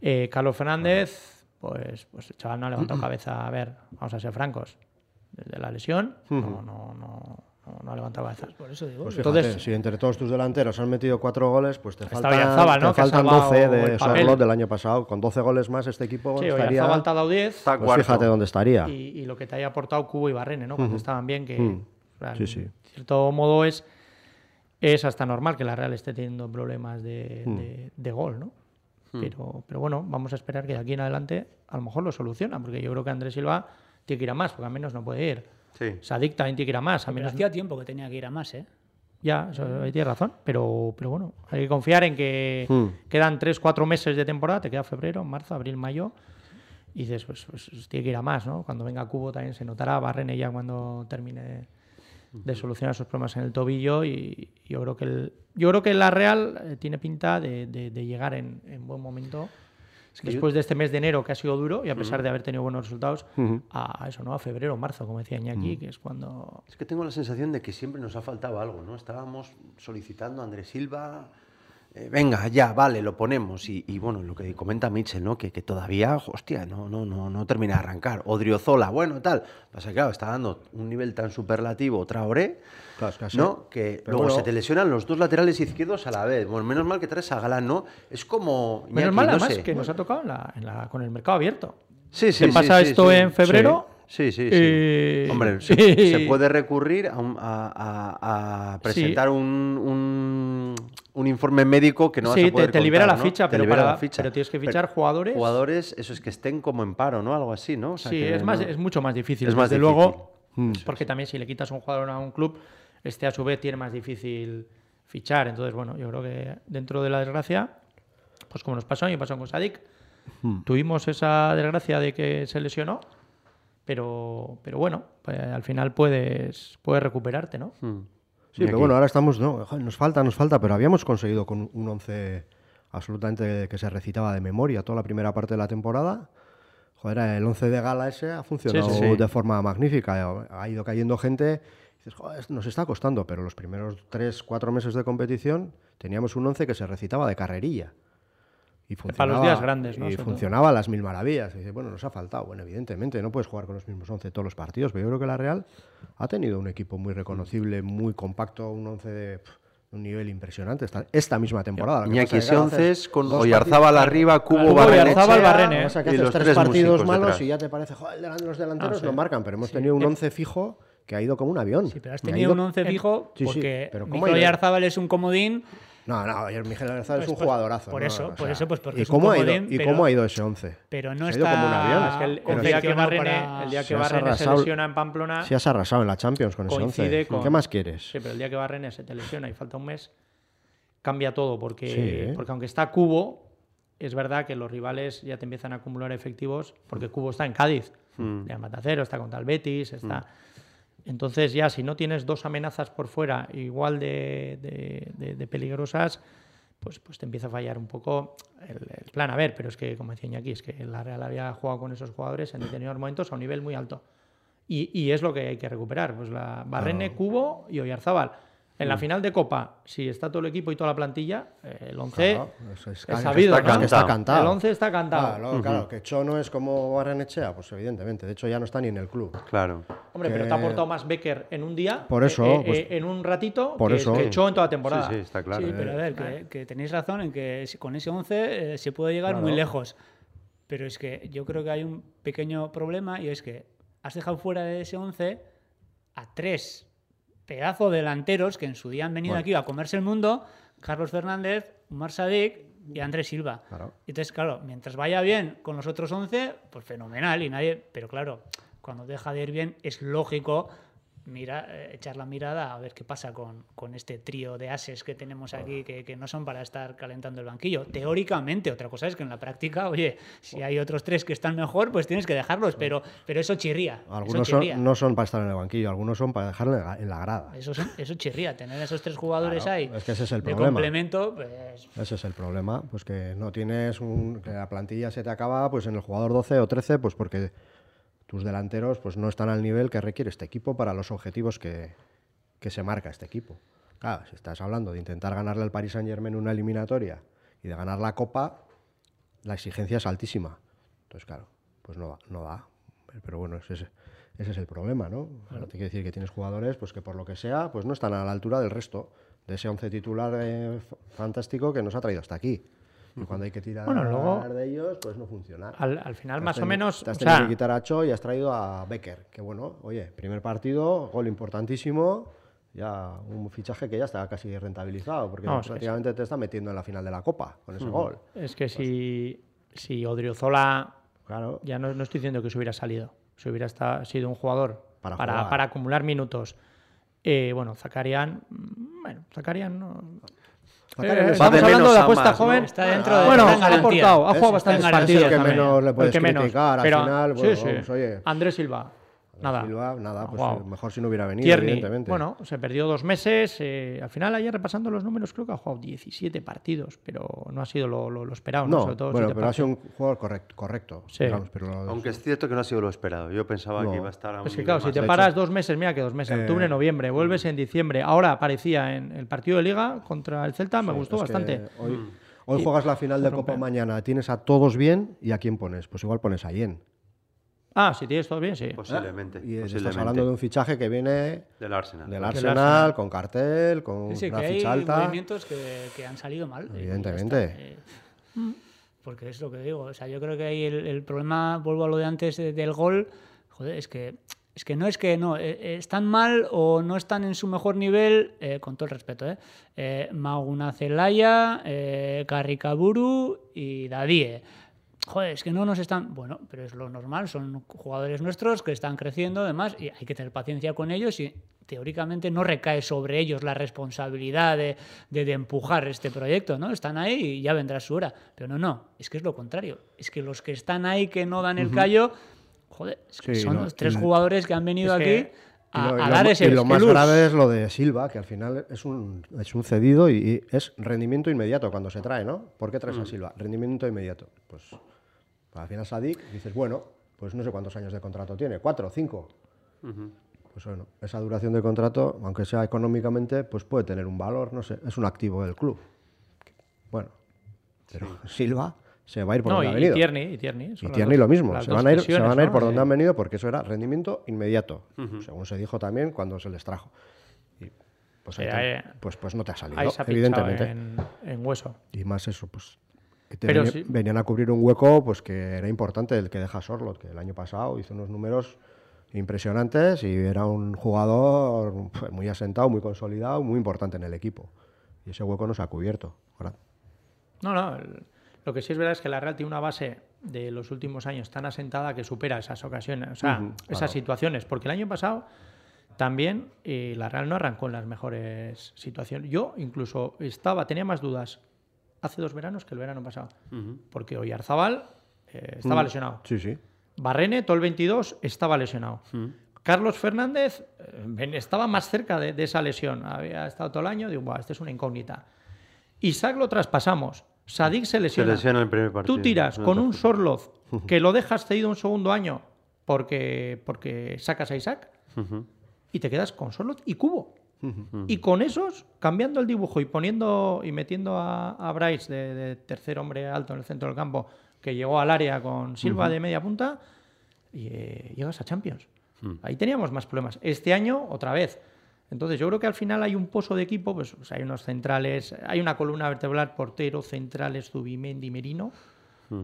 E: Eh, Carlos Fernández, pues, pues el chaval no ha levantado cabeza. A ver, vamos a ser francos. Desde la lesión, no, no, no, no, no ha levantado cabeza.
D: Por eso digo.
C: Pues
E: Entonces-
C: si entre todos tus delanteros han metido cuatro goles, pues te faltan, te faltan
E: salvado
C: 12
E: el
C: de. Sorlot del año pasado. Con 12 goles más este equipo
E: Sí,
C: estaría...
E: Oyarzabal te ha dado 10.
B: Está
C: Pues fíjate dónde estaría.
E: y, y lo que te haya aportado Cubo y Barrene, ¿no? Cuando estaban bien, que
C: Mm.
E: o sea,
C: Sí, sí.
E: en cierto modo es, es hasta normal que la Real esté teniendo problemas de,
C: Mm.
E: de- de gol, ¿no? Pero, pero bueno, vamos a esperar que de aquí en adelante a lo mejor lo soluciona, porque yo creo que Andrés Silva tiene que ir a más, porque al menos no puede ir.
B: Sí.
E: Sadik también tiene que ir a más. A
D: Pero
E: no-
D: hacía tiempo que tenía que ir a más, ¿eh?
E: Ya, eso, ahí tienes razón. Pero, pero bueno, hay que confiar en que
C: Hmm.
E: quedan 3-4 meses de temporada. Te queda febrero, marzo, abril, mayo. Y dices, pues, pues, pues tiene que ir a más, ¿no? Cuando venga Cubo también se notará. Barrene ya cuando termine de solucionar sus problemas en el tobillo. Y yo creo que, el, yo creo que la Real eh, tiene pinta de, de- de llegar en, en buen momento.
B: que
E: Después de este mes de enero que ha sido duro y a pesar de haber tenido buenos resultados, a eso, ¿no? A febrero, marzo, como decía Iñaki, que es cuando
B: Es que tengo la sensación de que siempre nos ha faltado algo, ¿no? Estábamos solicitando a Andrés Silva, eh, venga, ya, vale, lo ponemos. Y, y, bueno, lo que comenta Mitchell, ¿no? Que, que todavía, hostia, no, no, no, no termina de arrancar. Odriozola, bueno, tal. Pasa que, claro, está dando un nivel tan superlativo Traoré,
C: Claro, es que así-
B: ¿no? Que
C: pero
B: luego
C: bueno-
B: se te lesionan los dos laterales izquierdos a la vez. Bueno, menos mal que traes a Galán, ¿no? Es como...
E: Menos mal,
B: no
E: además,
B: sé.
E: que nos ha tocado en la- en la- con el mercado abierto.
B: Sí, sí,
E: Te
B: sí,
E: pasa
B: sí,
E: esto
B: sí.
E: en febrero.
B: Sí, sí, sí.
E: y-
B: Hombre, se,
E: y-
B: se puede recurrir a, un- a- a- a presentar un, un- un informe médico que no vas
E: sí,
B: a poder
E: te, te libera
B: contar,
E: la
B: ¿no?
E: ficha,
B: Te
E: pero,
B: libera
E: para-
B: la ficha.
E: pero tienes que
B: Pero
E: fichar jugadores.
B: Jugadores, eso es que estén como en paro, ¿no? Algo así, ¿no? O sea,
E: sí,
B: que
E: es, más,
B: no-
E: es mucho más difícil.
B: Es más
E: desde
B: difícil.
E: luego,
C: Mm.
E: porque también si le quitas un jugador a un club, este a su vez tiene más difícil fichar. Entonces, bueno, yo creo que dentro de la desgracia, pues como nos pasó y pasó con Sadik,
B: Hmm.
E: tuvimos esa desgracia de que se lesionó, pero, pero bueno, pues, al final puedes, puedes recuperarte, ¿no?
B: Mm.
C: Sí, pero
B: aquí-
C: bueno, ahora estamos, no, nos falta, nos falta, pero habíamos conseguido con un 11 absolutamente que se recitaba de memoria toda la primera parte de la temporada. Joder, el 11 de gala ese ha funcionado
B: sí, sí.
C: de forma magnífica. Ha ido cayendo gente. y Dices, joder, nos está costando, pero los primeros 3, 4 meses de competición teníamos un 11 que se recitaba de carrerilla. Y
E: Para los días grandes, ¿no?
C: Y funcionaba a las mil maravillas. Y dice, bueno, nos ha faltado. Bueno, evidentemente, no puedes jugar con los mismos 11 todos los partidos, pero yo creo que la Real ha tenido un equipo muy reconocible, muy compacto, un 11 de un nivel impresionante esta, esta misma temporada.
B: Iñaki, ese
C: claro,
B: 11
C: haces
B: es con Oyarzábal arriba, Cubo,
E: Barrene, ¿eh?
C: pasa es que
B: y
C: haces
B: los
C: tres
B: tres
C: partidos malos
B: detrás.
C: y ya te parece, joder, los delanteros
E: sí.
C: no marcan, pero hemos tenido un 11 fijo que ha ido como un avión.
D: Sí, pero has tenido
C: ido-
D: un 11 fijo
C: Sí, sí,
D: porque
C: pero ¿cómo
D: Mikel
C: ha ido?
D: Oyarzábal es un comodín.
C: No, no, ayer Miguel Arzabal es
D: Pues-
C: un
D: pues,
C: jugadorazo.
D: por
C: ¿no?
D: eso, por eso, pues, porque
C: ¿y
D: es un
C: ha ido,
D: comodín,
C: ¿Y
D: pero-
C: cómo ha ido ese 11?
D: Pero no
C: Se ha
D: está
C: ido como un avión.
E: Es que el, el día que Barrene,
D: para-
E: el día que
C: Se
E: Barrene se lesiona en Pamplona,
C: Si has arrasado en la Champions con ese
E: coincide
C: 11.
E: con...
C: ¿Qué más quieres?
E: Sí, pero el día que Barrene se te lesiona y falta un mes, cambia todo, porque,
C: Sí, ¿eh?
E: porque aunque está Cubo, es verdad que los rivales ya te empiezan a acumular efectivos, porque Cubo está en Cádiz,
B: Mm.
E: ya Matacero, está contra el Betis, está... Entonces ya, si no tienes dos amenazas por fuera igual de, de- de- de peligrosas, pues, pues te empieza a fallar un poco el, el plan. A ver, pero es que, como decía aquí, es que la Real había jugado con esos jugadores en determinados momentos a un nivel muy alto. Y, y es lo que hay que recuperar, pues la Barrene, Cubo y Oyarzábal. En
C: Mm.
E: la final de Copa, si está todo el equipo y toda la plantilla, eh, el 11
C: Claro,
E: es,
C: es-
E: sabido.
B: está
E: ¿no?
C: que está cantado.
E: El 11 está cantado.
C: Claro, claro, que Chono es como Barrenechea, pues evidentemente. De hecho, ya no está ni en el club.
B: Claro.
E: Hombre, pero te ha aportado más Becker en un día,
C: Por eso,
E: eh, eh,
C: pues-
E: eh, en un ratito,
C: por
E: que,
C: eso.
E: que en toda la temporada.
B: Sí, sí, está claro.
D: sí, pero a ver, que, que tenéis razón en que con ese 11 eh, se puede llegar muy lejos. Pero es que yo creo que hay un pequeño problema y es que has dejado fuera de ese 11 a tres pedazos de delanteros que en su día han venido
C: Bueno.
D: aquí a comerse el mundo, Carlos Fernández, Umar Sadik y Andrés Silva.
C: Claro.
D: Entonces, claro, mientras vaya bien con los otros 11, pues fenomenal y nadie, pero claro, cuando deja de ir bien es lógico mira, eh, echar la mirada a ver qué pasa con, con este trío de ases que tenemos aquí, que, que no son para estar calentando el banquillo. Teóricamente, otra cosa es que en la práctica, oye, si hay otros tres que están mejor, pues tienes que dejarlos, pero, pero eso chirría.
C: Algunos
D: eso chirría.
C: son, no son para estar en el banquillo, algunos son para dejarle en la- en la grada.
D: Eso, son- eso chirría, tener esos tres jugadores
C: Claro,
D: ahí
C: es que ese es el
D: de
C: problema.
D: complemento, pues
C: Ese es el problema, pues que no tienes un, que la plantilla se te acaba pues en el jugador 12 o 13, pues porque tus delanteros pues no están al nivel que requiere este equipo para los objetivos que, que se marca este equipo. Claro, si estás hablando de intentar ganarle al Paris Saint Germain una eliminatoria y de ganar la Copa, la exigencia es altísima. Entonces, claro, pues no, da- no da. Pero bueno, ese es, ese es el problema, ¿no? Ahora te quiere decir que tienes jugadores pues que por lo que sea pues no están a la altura del resto de ese once titular eh, fantástico que nos ha traído hasta aquí. Y cuando hay que tirar
E: Bueno, luego-
C: de ellos, pues no funciona.
E: Al, al final,
C: has
E: más o menos.
C: Te has
E: o
C: tenido
E: sea,
C: que quitar a Cho y has traído a Becker. Que bueno, oye, primer partido, gol importantísimo. Ya un fichaje que ya está casi rentabilizado, porque
E: No,
C: prácticamente te está metiendo en la final de la Copa con ese gol.
E: es que si, si Odriozola.
C: Claro.
E: Ya no, no estoy diciendo que se hubiera salido. Si hubiera esta- sido un jugador
C: Para
E: para, para acumular minutos. Eh, bueno, Zakarian, mm, bueno, Zakarian no. Eh,
C: es-
E: estamos hablando de
A: a
E: apuesta
A: más, ¿no?
E: joven.
D: Está dentro de
E: bueno, ha aportado, ha jugado
C: es
E: bastantes
D: el
E: partidos.
C: que
E: también.
C: menos le puedes
E: El que menos.
C: criticar, al final, bueno,
E: sí, sí.
C: vamos, oye.
E: Andrés Silva, nada.
C: Silva, nada, pues eh, mejor si no hubiera venido,
E: Tierney,
C: evidentemente.
E: bueno, se perdió dos meses. eh, al final, ayer repasando los números, creo que ha jugado 17 partidos, pero no ha sido lo, lo- lo esperado. ¿no?
C: no,
E: Sobre todo
C: bueno, pero ha sido un jugador correcto, correcto
E: Sí.
C: digamos, pero lo-
A: Aunque es cierto que no ha sido lo esperado. Yo pensaba
C: No.
A: que iba a estar a un
E: Es que claro, si te paras dos meses, mira que dos meses,
C: Eh,
E: octubre, noviembre, vuelves en diciembre. Ahora aparecía en el partido de liga contra el Celta, me gustó bastante.
C: Hoy, hoy juegas la final de Copa mañana, tienes a todos bien y a quién pones. Pues igual pones a Yen.
E: Ah, si tienes todo bien, sí.
A: Posiblemente.
C: Y estás hablando de un fichaje que viene
A: Del Arsenal.
C: del
E: Arsenal.
C: Arsenal, con cartel, con
D: Sí, sí,
C: una
D: que hay
C: ficha alta.
D: movimientos que, que han salido mal.
C: Evidentemente.
D: Eh, porque es lo que digo. O sea, yo creo que ahí el, el problema, vuelvo a lo de antes de- del gol, joder, es que, es que no es que no, eh, eh, están mal o no están en su mejor nivel, eh, con todo el respeto, ¿eh? eh Maguna Zelaya, eh, Carricaburu y Dadie. Joder, es que no nos están. Bueno, pero es lo normal, son jugadores nuestros que están creciendo, además, y hay que tener paciencia con ellos y teóricamente no recae sobre ellos la responsabilidad de, de- de empujar este proyecto, ¿no? Están ahí y ya vendrá su hora. Pero no, no, es que es lo contrario. Es que los que están ahí que no dan el callo, joder, es que
C: Sí,
D: son
C: lo-
D: los tres jugadores que han venido aquí
E: que-
C: Y
D: a,
C: lo, y
D: a
C: lo
D: dar ese
C: y lo más grave es lo de Silva, que al final es un, es un cedido y, y es rendimiento inmediato cuando se trae, ¿no? ¿Por qué traes a Silva? Rendimiento inmediato. Pues al final Sadik dices, bueno, pues no sé cuántos años de contrato tiene, cuatro, cinco. Pues bueno, esa duración de contrato, aunque sea económicamente, pues puede tener un valor, no sé, es un activo del club. Bueno, pero Silva se va a ir por
E: No,
C: donde
E: y,
C: ha
E: y
C: venido.
E: Tierney, y Tierney.
C: Y
E: son las
C: Tierney
E: dos-
C: lo mismo, se van, a ir, se van a ir
E: ¿no?
C: por donde han venido porque eso era rendimiento inmediato, según se dijo también cuando se les trajo. Y pues, te- pues, pues no te ha salido, evidentemente.
E: en, en hueso.
C: Y más eso, pues que te
E: Pero sí.
C: venían a cubrir un hueco pues que era importante, el que deja Sorlot, que el año pasado hizo unos números impresionantes y era un jugador pues, muy asentado, muy consolidado, muy importante en el equipo. Y ese hueco no se ha cubierto. Ahora,
E: No, no. el- lo que sí es verdad es que la Real tiene una base de los últimos años tan asentada que supera esas ocasiones, o sea, esas situaciones. Porque el año pasado también eh, la Real no arrancó en las mejores situaciones. Yo incluso estaba, tenía más dudas hace dos veranos que el verano pasado. Porque hoy Arzabal eh, estaba lesionado.
C: sí, sí.
E: Barrene, todo el 22, estaba lesionado. Carlos Fernández eh, estaba más cerca de, de esa lesión. Había estado todo el año. Digo, "Buah, este es una incógnita. Isaac lo traspasamos. Sadik se lesiona.
A: lesiona en el primer partido.
E: Tú tiras
A: No
E: con un. Sorloz que lo dejas cedido un segundo año porque, porque sacas a Isaac y te quedas con Sorloz y Cubo. Y con esos, cambiando el dibujo y poniendo y metiendo a, a Bryce de, de tercer hombre alto en el centro del campo, que llegó al área con Silva de media punta, y eh, llegas a Champions. Ahí teníamos más problemas. Este año, otra vez. Entonces, yo creo que al final hay un pozo de equipo, pues, hay unos centrales, hay una columna vertebral, portero, centrales, Zubimendi, Merino,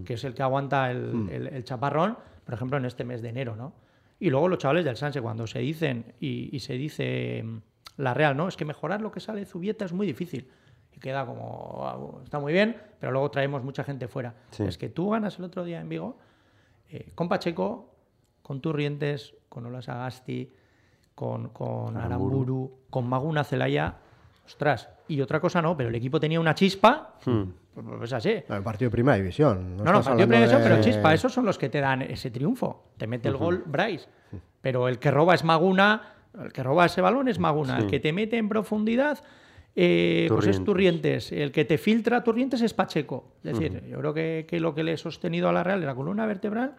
E: que es el que aguanta el, el- el chaparrón, por ejemplo, en este mes de enero, ¿no? Y luego los chavales del Sanse, cuando se dicen, y, y se dice la Real, ¿no? Es que mejorar lo que sale de Zubieta es muy difícil. Y queda como, "Ah, está muy bien, pero luego traemos mucha gente fuera.
A: Sí.
E: Es que tú ganas el otro día en Vigo, eh, con Pacheco, con Turrientes, con Olas Agasti, con, con Aramburu, con Maguna Celaya. Ostras, y otra cosa no, pero el equipo tenía una chispa, pues, pues así.
C: No, el partido de primera división.
E: No, no,
C: estás
E: partido de primera división,
C: de-
E: pero chispa, esos son los que te dan ese triunfo. Te mete el gol Bryce, pero el que roba es Maguna, el que roba ese balón es Maguna, el que te mete en profundidad eh, pues es
A: Turrientes.
E: El que te filtra Turrientes es Pacheco. Es decir, yo creo que, que lo que le he sostenido a la Real es la columna vertebral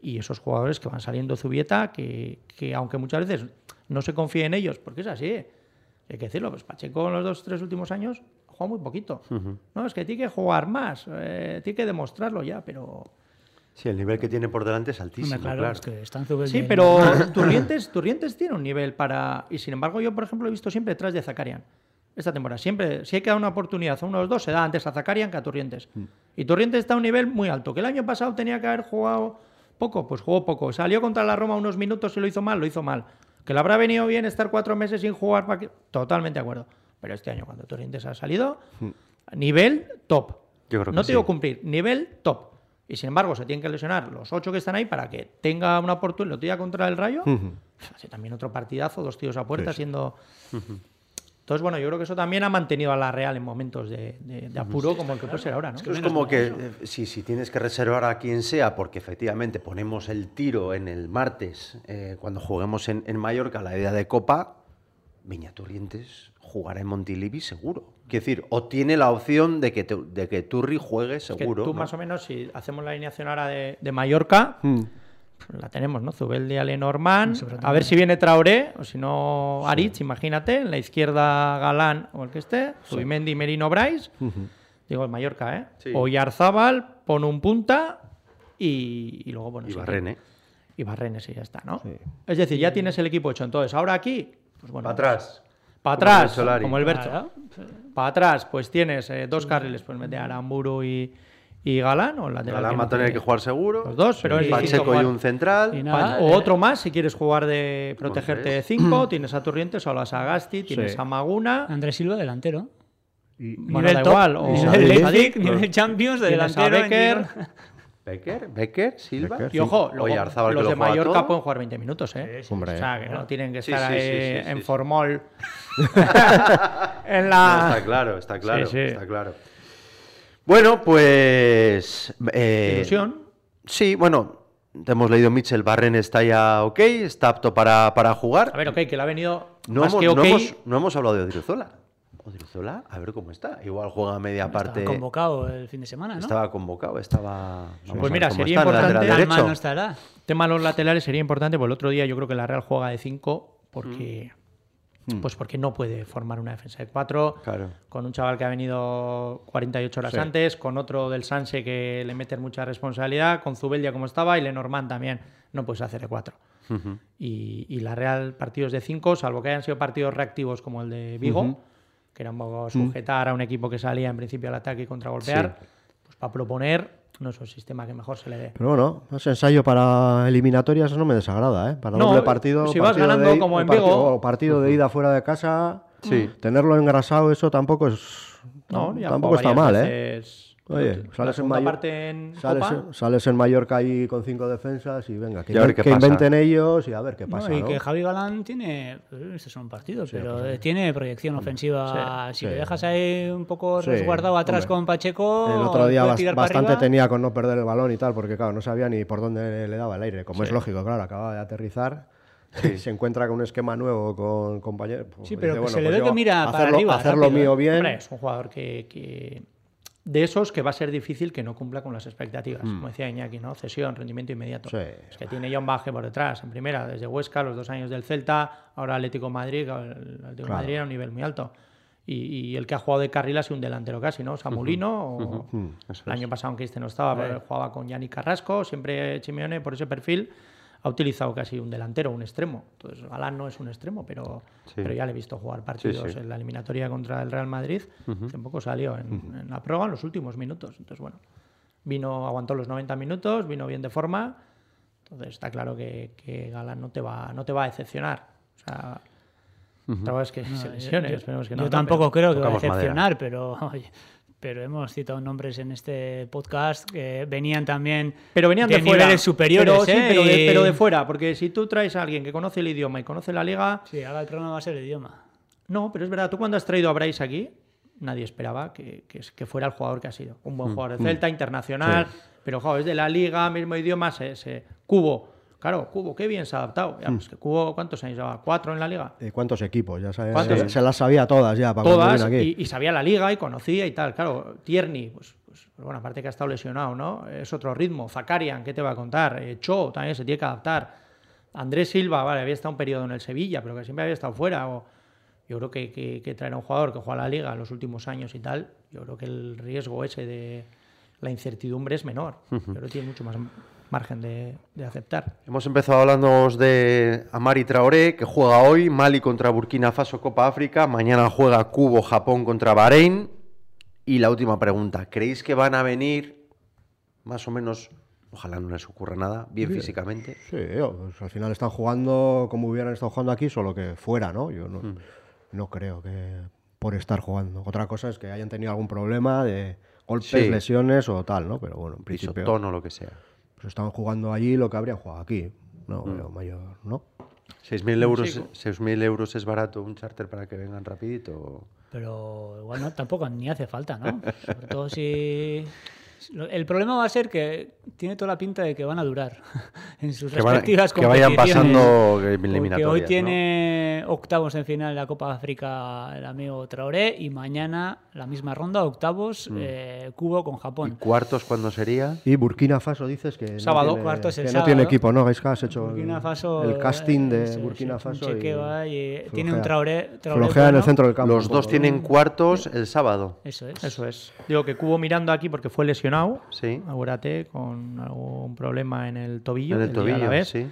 E: y esos jugadores que van saliendo Zubieta, que, que aunque muchas veces no se confíe en ellos, porque es así, hay que decirlo, pues Pacheco en los dos tres últimos años jugado muy poquito. No, es que tiene que jugar más, eh, tiene que demostrarlo ya, pero...
A: Sí, el nivel que tiene por delante es altísimo,
D: Hombre, claro,
A: claro.
D: es que están
E: Sí, pero Turrientes, Turrientes tiene un nivel para... Y sin embargo, yo, por ejemplo, he visto siempre detrás de Zakarian. Esta temporada. Siempre, si hay que dar una oportunidad a uno de los dos, se da antes a Zakarian que a Turrientes. Y Turrientes está a un nivel muy alto. Que el año pasado tenía que haber jugado poco, pues jugó poco. Salió contra la Roma unos minutos y lo hizo mal, lo hizo mal. Que le habrá venido bien estar cuatro meses sin jugar. para que- Totalmente de acuerdo. Pero este año, cuando Turrientes ha salido, nivel top.
A: Yo creo que
E: no te digo cumplir, nivel top. Y sin embargo, se tienen que lesionar los ocho que están ahí para que tenga una oportunidad. Lo tira contra el rayo, hace también otro partidazo, dos tiros a puerta, siendo. Entonces, bueno, yo creo que eso también ha mantenido a la Real en momentos de, de- de apuro como el que puede ser ahora, ¿no?
B: Es como que eh, si, si tienes que reservar a quien sea, porque efectivamente ponemos el tiro en el martes eh, cuando juguemos en, en Mallorca, la idea de Copa, Viñaturrientes jugará en Montilivi seguro. Quiero decir, o tiene la opción de que, te- de que Turri juegue
E: Es que
B: seguro.
E: tú
B: ¿no?
E: más o menos, si hacemos la alineación ahora de, de Mallorca,
C: Mm.
E: pues la tenemos, ¿no? Zubeldia, Lenormand, a ver si viene Traoré, o si no Aritz, imagínate, en la izquierda Galán o el que esté, Zubimendi, Merino, Bryce, digo el Mallorca, ¿eh?
B: Sí.
E: O Yarzábal, pone un punta y, y luego, bueno,
B: Y
E: sí,
B: Barrene.
E: Y Barrenes y ya está, ¿no? Es decir, ya tienes el equipo hecho. Entonces, ahora aquí, pues bueno,
B: Para atrás. Como el
E: como el Bercho. Para atrás, pues tienes eh, dos carriles, pues mete a Aramburu y, y Galán, o lateral.
B: Galán
E: que
B: va a tener que jugar seguro.
E: Los dos, pero es distinto
B: Pacheco y un central.
D: Y
E: Pa-
D: nada,
E: o
D: eh,
E: otro más, si quieres jugar de protegerte de 5, tienes a Turrientes o a Sagasti, tienes
C: Sí.
E: a Maguna,
D: Andrés Silva, delantero.
C: Y,
E: Bueno,
D: nivel
E: da
D: top,
E: igual, o.
D: Leipzig, Champions, de
E: a
D: delantero. en
E: Becker.
B: Becker, Becker, Silva.
C: Becker,
E: Y ojo, luego,
B: que
E: los
B: lo
E: de Mallorca
B: todo.
E: pueden jugar 20 minutos, ¿eh?
C: Hombre,
E: o sea, que no tienen que
B: Sí,
E: estar
B: sí, sí,
E: ahí en
B: sí.
E: formol en
B: No,
E: la...
B: está claro, está claro,
E: sí.
B: está claro. Bueno, pues... eh,
E: Ilusión.
B: Sí, bueno, te hemos leído Mitchell, Barren está ya ok, está apto para, para jugar.
E: A ver, ok, que le ha venido
B: no,
E: más
B: hemos,
E: que
B: no, hemos, no hemos hablado de Odriozola. Odriozola, a ver cómo está. Igual juega media parte.
D: Estaba convocado el fin de semana, ¿no?
B: Estaba convocado, estaba... vamos
E: Pues mira, sería
B: está, el
E: importante-
B: lateral
D: Tan mal
B: derecho.
D: no estará.
E: tema de los laterales sería importante, porque el otro día yo creo que la Real juega de 5 porque, pues porque no puede formar una defensa de 4
B: Claro.
E: con un chaval que ha venido 48 horas
C: Sí.
E: antes, con otro del Sanse que le meten mucha responsabilidad, con Zubeldia como estaba y Lenormand también. No puedes hacer de 4.
B: Ujú.
E: Y, y la Real partidos de 5, salvo que hayan sido partidos reactivos como el de Vigo, que era un poco sujetar a un equipo que salía en principio al ataque y contragolpear, pues para proponer no es un sistema que mejor se le dé.
C: Pero bueno, ese ensayo para eliminatorias no me desagrada, ¿eh? Para
E: No,
C: doble partido.
E: si vas
C: partido
E: ganando
C: de
E: como en
C: partido-
E: Vigo.
C: o partido de ida fuera de casa.
B: Sí.
C: Tenerlo engrasado, eso tampoco es.
E: No, ya
C: tampoco está mal, ¿eh? Oye, sales en,
E: segunda
C: Mayor-
E: parte en
C: sales,
E: Copa.
C: en- sales en Mallorca ahí con cinco defensas y venga, que, que inventen ellos y a ver qué
D: No,
C: pasa.
D: y
C: ¿no?
D: que Javi Galán tiene, estos son partidos, pero
C: pues
D: tiene proyección ofensiva. si
C: sí.
D: le dejas ahí un poco
C: Sí,
D: resguardado atrás
C: hombre.
D: con Pacheco,
C: El otro día bas- bastante tenía con no perder el balón y tal, porque claro, no sabía ni por dónde le daba el aire. Como es lógico, claro, acaba de aterrizar. Se encuentra con un esquema nuevo con compañeros. pues
D: Sí,
C: dice,
D: pero que
C: bueno,
D: se le
C: pues
D: ve que
C: yo
D: mira para
C: hacerlo,
D: arriba,
C: Hacer lo
D: rápido,
C: mío bien.
E: Hombre, es un jugador que, que- de esos que va a ser difícil que no cumpla con las expectativas. Como decía Iñaki, ¿no? Cesión, rendimiento inmediato.
C: Mm. Sí.
E: Es que tiene ya un baje por detrás. En primera, desde Huesca, los dos años del Celta, ahora Atlético Madrid, el Atlético
C: Claro.
E: Madrid era un nivel muy alto. Y, y el que ha jugado de carril ha sido un delantero casi, ¿no? Samulino, o
B: Eso
E: el año pasado, aunque este no estaba, pero jugaba con Yannick Carrasco, siempre Simeone por ese perfil ha utilizado casi un delantero, un extremo. Entonces, Galán no es un extremo, pero,
B: Sí.
E: pero ya le he visto jugar partidos
B: sí.
E: en la eliminatoria contra el Real Madrid. Hace poco salió en, en la prueba en los últimos minutos. Entonces, bueno, vino, aguantó los 90 minutos, vino bien de forma. Entonces, está claro que, que Galán no te, va, no te va a decepcionar. O sea, otra cosa es que se
D: yo-
E: lesione,
D: yo-
E: esperemos que
D: yo
E: no. ¿no?
D: tampoco
E: Pero-
D: creo que va a
B: madera.
D: decepcionar, pero oye, pero hemos citado nombres en este podcast que venían también
E: Pero venían de,
D: de
E: fuera.
D: niveles superiores,
E: Pero, sí,
D: ¿eh?
E: pero, de, pero de fuera, porque si tú traes a alguien que conoce el idioma y conoce la liga,
D: Sí, ahora el problema va a ser el idioma.
E: no, pero es verdad, tú cuando has traído a Bryce aquí, nadie esperaba que, que, que fuera el jugador que ha sido. Un buen
B: Mm,
E: jugador de Celta, internacional, pero joder, es de la liga, mismo idioma, se, se- Cubo. Claro, Cubo, qué bien se ha adaptado. Ya, pues que Cubo, ¿cuántos años lleva? ¿Cuatro en la liga?
C: Eh, ¿Cuántos equipos? Ya sabía,
E: ¿Cuántos?
C: se, se las sabía todas ya para
E: Todas,
C: aquí.
E: y, y sabía la liga y conocía y tal. Claro, Tierney, pues, pues, pues bueno, aparte que ha estado lesionado, ¿no? Es otro ritmo. Zakarian, ¿qué te va a contar? Eh, Cho también se tiene que adaptar. Andrés Silva, vale, había estado un periodo en el Sevilla, pero que siempre había estado fuera. O, yo creo que, que, que traer a un jugador que juega la liga en los últimos años y tal, yo creo que el riesgo ese de la incertidumbre es menor. Yo creo que tiene mucho más margen de, de aceptar.
B: Hemos empezado hablando de Amari Traoré, que juega hoy, Mali contra Burkina Faso, Copa África, mañana juega Cubo, Japón contra Bahrein. Y la última pregunta, ¿creéis que van a venir más o menos, ojalá no les ocurra nada, bien físicamente?
C: Sí, pues al final están jugando como hubieran estado jugando aquí, solo que fuera, ¿no? Yo no,
B: Mm.
C: no creo que por estar jugando. Otra cosa es que hayan tenido algún problema de golpes,
B: Sí.
C: lesiones o tal, ¿no? Pero bueno, en principio
B: Pisotón o lo que sea.
C: Pues están jugando allí lo que habrían jugado aquí. No
B: Mm.
C: veo mayor, ¿no?
B: 6.000 euros,
E: chico.
B: 6.000 euros es barato un charter para que vengan rapidito.
D: Pero igual no, tampoco ni hace falta, ¿no? Sobre todo si... El problema va a ser que tiene toda la pinta de que van a durar en sus
B: Que, van-
D: respectivas
B: que vayan
D: competiciones.
B: pasando eliminatorias.
D: hoy
B: ¿no?
D: tiene octavos en final de la Copa África el amigo Traoré y mañana la misma ronda, octavos,
B: Mm.
D: eh, Cubo con
B: ¿Y
D: Japón.
B: cuartos cuándo sería?
C: Y Burkina Faso dices que
E: Sábado,
C: no tiene,
D: cuartos el
C: que no
D: sábado.
C: tiene equipo, ¿no? Gaisca, has hecho el-
D: Burkina Faso,
C: el casting de
D: eh, sí,
C: Burkina
D: sí, un
C: Faso. y
D: chequeo ahí, eh, tiene un. Traoré, Traoré
C: Flojea en el centro del campo.
B: Los
C: un
B: dos tienen
C: ¿no?
B: cuartos el sábado.
D: Eso es.
E: Eso es. Digo que Cubo mirando aquí porque fue lesionado,
B: Sí.
E: acuérdate, con algún problema en el tobillo.
B: En el
E: a la
B: tobillo,
E: vez.
B: sí.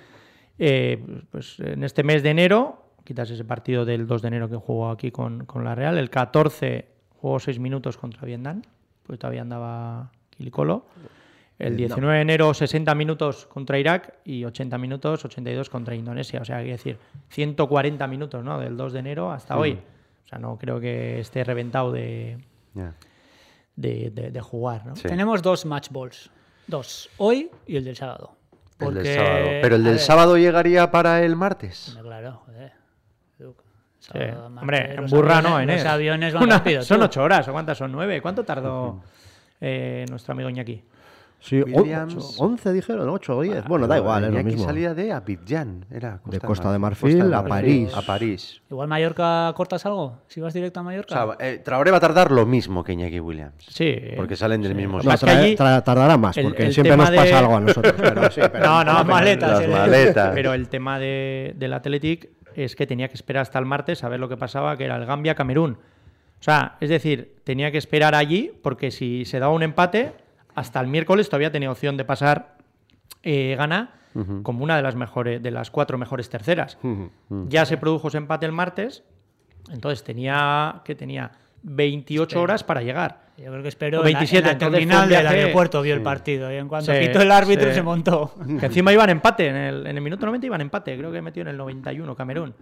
E: Eh, pues en este mes de enero, quitas ese partido del 2 de enero que jugó aquí con, con la Real, el 14 jugó 6 minutos contra Vietnam, pues todavía andaba Quilicolo. El 19 de enero 60 minutos contra Irak y 80 minutos, 82 contra Indonesia. O sea, hay que decir, 140 minutos ¿no? del 2 de enero hasta hoy. O sea, no creo que esté reventado de. De, de- de jugar. ¿no?
B: Sí.
D: Tenemos dos match balls. Dos. Hoy y el del sábado.
B: El del sábado. Pero el del
D: ver,
B: sábado llegaría para el martes.
D: Claro, joder.
E: Sí.
D: sábado, martes,
E: Hombre, en burra no,
D: aviones-
E: Enes.
D: Los aviones van
E: Una-
D: rápido.
E: son
D: tú.
E: ocho horas, ¿o cuántas son? ¿Nueve? ¿Cuánto tardó eh, nuestro amigo Iñaki?
C: Sí, o-
B: Williams.
C: ocho, 11 dijeron, 8 o 10. bueno, da igual, es lo
B: Iñaki
C: mismo.
B: salía de Abidjan, era
C: De Costa de Marfil
B: Costa
C: a París.
B: A París.
D: Igual Mallorca cortas algo. Si vas directo a
B: O
D: Mallorca.
B: sea, eh, Traoré va a tardar lo mismo que Iñaki Williams.
E: Sí.
B: Porque salen del mismo
C: No,
B: sitio.
C: Tra- tra- tardará más,
E: el-
C: porque
E: el
C: siempre nos pasa algo a nosotros. Pero, sí, pero-
E: No, no,
D: maletas,
B: Las maletas.
E: Pero el tema de- del Athletic es que tenía que esperar hasta el martes a ver lo que pasaba, que era el Gambia-Camerún. O sea, es decir, tenía que esperar allí porque si se daba un empate, hasta el miércoles todavía tenía opción de pasar eh, gana como una de las mejores, de las cuatro mejores terceras. Ya se produjo ese empate el martes, entonces tenía que tenía 28 horas para llegar.
D: Yo creo que espero
E: O 27,
D: en la, terminal del aeropuerto vio el partido y en cuanto
E: Sí,
D: quitó el árbitro
E: sí.
D: se montó.
E: Que encima iban empate, en el, en el minuto 90 iban empate, creo que metió en el 91 Camerún.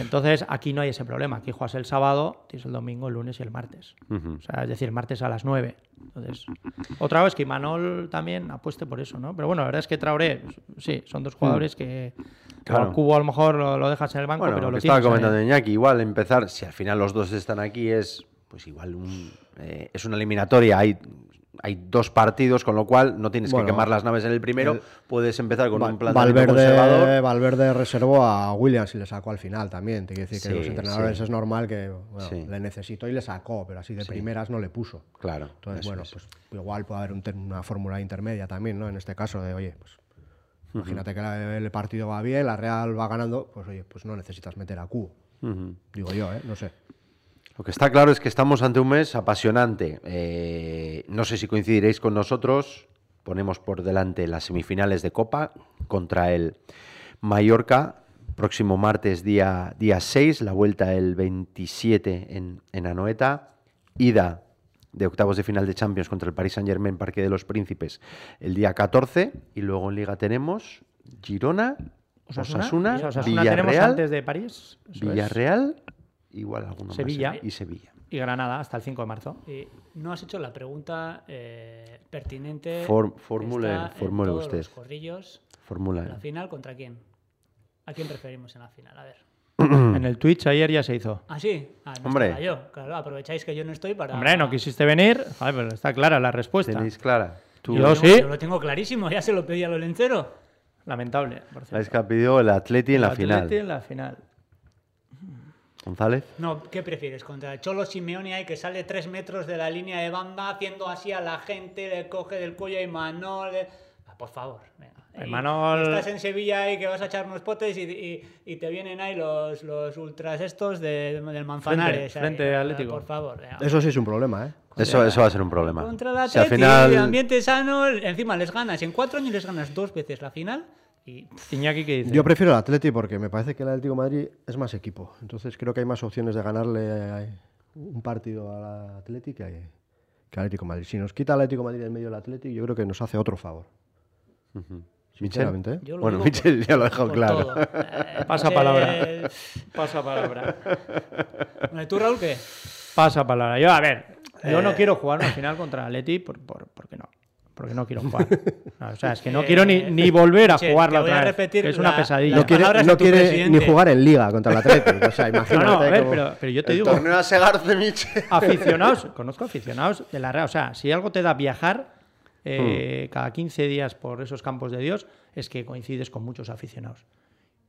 E: Entonces aquí no hay ese problema, aquí juegas el sábado, tienes el domingo, el lunes y el martes. O sea, es decir, martes a las 9. Entonces, otra vez que Imanol también apueste por eso, ¿no? Pero bueno, la verdad es que Traoré, sí, son dos jugadores que
B: Claro.
E: al Cubo a lo mejor lo, lo dejas en el banco,
B: Bueno,
E: pero
B: lo
E: lo
B: que estaba
E: tienes ahí.
B: comentando Iñaki, igual empezar, si al final los dos están aquí, es pues igual un, eh, es una eliminatoria, hay, hay dos partidos, con lo cual no tienes
C: Bueno,
B: que quemar las naves en el primero,
C: el-
B: puedes empezar con un conservador.
C: Valverde, Valverde reservó a Williams y le sacó al final también. Te quiero decir que
B: Sí,
C: los entrenadores
B: sí.
C: es normal que bueno,
B: Sí.
C: le necesitó y le sacó, pero así de primeras no le puso.
B: Claro,
C: Entonces, bueno,
B: es.
C: pues igual puede haber un una fórmula intermedia también, ¿no? En este caso de, oye, pues imagínate que la- el partido va bien, la Real va ganando, pues oye, pues no necesitas meter a Q. Digo yo, ¿eh? No sé.
B: Lo que está claro es que estamos ante un mes apasionante. Eh, no sé si coincidiréis con nosotros. Ponemos por delante las semifinales de Copa contra el Mallorca. Próximo martes, día, día 6, la vuelta el 27 en, en Anoeta. Ida de octavos de final de Champions contra el Paris Saint-Germain, Parque de los Príncipes, el día 14. Y luego en Liga tenemos Girona,
E: Osasuna,
B: Osasuna,
E: Osasuna tenemos
B: Villarreal,
E: antes de París.
B: Villarreal, igual alguno más,
E: Sevilla.
B: ¿eh? y Sevilla.
E: Y Granada hasta el 5 de marzo.
D: Y no has hecho la pregunta eh, pertinente.
B: For-
D: que
B: formule-
D: en
B: formule
D: todos
B: usted.
D: los corrillos.
B: Fórmula.
D: ¿La final contra quién? ¿A quién preferimos en la final? A ver.
E: En el Twitch ayer ya se hizo.
D: ¿Ah, sí? Ah, no
B: Hombre.
D: yo. Claro, aprovecháis que yo no estoy para...
E: Hombre, no quisiste venir. Joder, pero está clara la respuesta.
B: ¿Tenéis clara? Tú,
E: Yo
D: Yo,
E: sí.
D: yo lo tengo clarísimo, ya se lo pedí a lo lencero.
E: Lamentable, por cierto.
B: que ha pedido el Atleti en la
E: El Atleti
B: final.
E: en la final.
B: González.
D: No, ¿qué prefieres? Contra el Cholo Simeone ahí que sale tres metros de la línea de banda haciendo así a la gente, le coge del cuello y Manol... le- Ah, por favor, venga. Y
E: Manol-
D: Estás en Sevilla ahí que vas a echar unos potes y, y- y te vienen ahí los, los ultras estos de- del Manzanares.
E: Frente-
D: Ah,
E: Atlético.
D: Por favor. venga.
C: Eso sí es un problema, ¿eh?
B: Eso, eso va a ser un problema.
D: Contra el
B: Si al final.
D: ambiente sano, encima les ganas. En cuatro años les ganas dos veces la final y...
E: Iñaki, ¿qué dice?
C: Yo prefiero el Atleti porque me parece que el Atlético de Madrid es más equipo. Entonces creo que hay más opciones de ganarle eh, un partido al Atleti que, que al Atlético de Madrid. Si nos quita el Atlético de Madrid del medio del Atlético, yo creo que nos hace otro favor. Sinceramente, ¿eh?
B: Bueno, Michel
D: por-
B: ya lo ha dejado claro.
D: Eh,
E: Pasa palabra. Pasa palabra.
D: Bueno, ¿Tú, Raúl, qué?
E: Pasa palabra. Yo, a ver, yo no quiero jugar una final contra Atleti por, por, porque no. Porque no quiero jugar. No, o sea, es que no quiero ni, ni volver a
D: Che,
E: jugarla otra
D: a
E: vez,
D: repetir
E: que es una
D: la-
E: pesadilla.
C: No quiere, no
D: de
C: ni jugar en liga contra el Atlético. O sea, imagínate.
E: no, a ver, pero, pero yo te
B: El
E: digo,
B: torneo a Segarce, Miche.
E: aficionados, conozco aficionados de la Real. O sea, si algo te da viajar eh, cada 15 días por esos campos de Dios, es que coincides con muchos aficionados.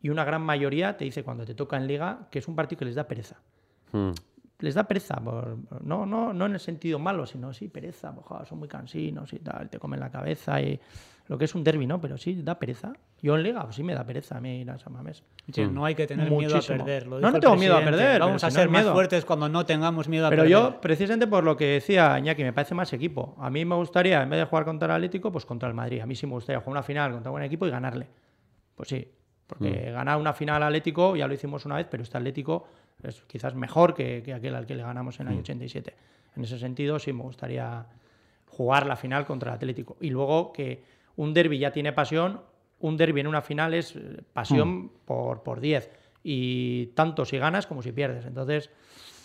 E: Y una gran mayoría te dice cuando te toca en liga que es un partido que les da pereza.
B: Mm.
E: Les da pereza, por- no, no, no en el sentido malo, sino sí, pereza, pues, joder, son muy cansinos y tal, te comen la cabeza y lo que es un derby, ¿no? Pero sí, da pereza. Yo en liga, pues sí me da pereza a mí ir a San Mamés.
D: Che, no hay que tener miedo a perder. lo
E: No, no tengo miedo a perder,
D: Vamos
E: pero
D: a ser más
E: miedo.
D: fuertes cuando no tengamos miedo a
E: Pero
D: perder.
E: yo, precisamente por lo que decía Iñaki, me parece más equipo. A mí me gustaría, en vez de jugar contra el Atlético, pues contra el Madrid. A mí sí me gustaría jugar una final contra un buen equipo y ganarle. Pues sí, porque ganar una final al Atlético, ya lo hicimos una vez, pero este Atlético es quizás mejor que, que aquel al que le ganamos en el año 87. En ese sentido, sí me gustaría jugar la final contra el Atlético. Y luego que un derby ya tiene pasión, un derby en una final es eh, pasión por, por 10. Y tanto si ganas como si pierdes. Entonces,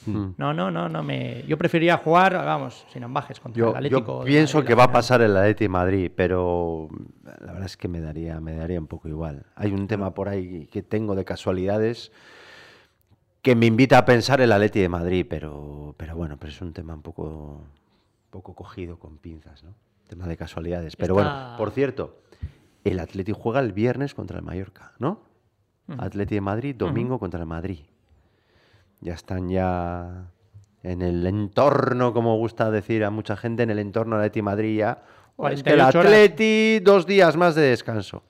E: no, no, no, no me. Yo preferiría jugar, vamos, sin ambajes contra el
B: Yo,
E: Atlético.
B: yo pienso que va a pasar el Atleti de Madrid, pero la verdad es que me daría, me daría un poco igual. Hay un tema por ahí que tengo de casualidades que me invita a pensar el Atleti de Madrid, pero, pero bueno, pero es un tema un poco, un poco cogido con pinzas, ¿no? Tema de casualidades. Pero
D: Está-
B: bueno, por cierto, el Atleti juega el viernes contra el Mallorca, ¿no? Atleti de Madrid, domingo contra el Madrid. Ya están ya en el entorno, como gusta decir a mucha gente, en el entorno del Atleti de Madrid ya. "Oh, es que el
E: 48 horas".
B: Atleti, dos días más de descanso.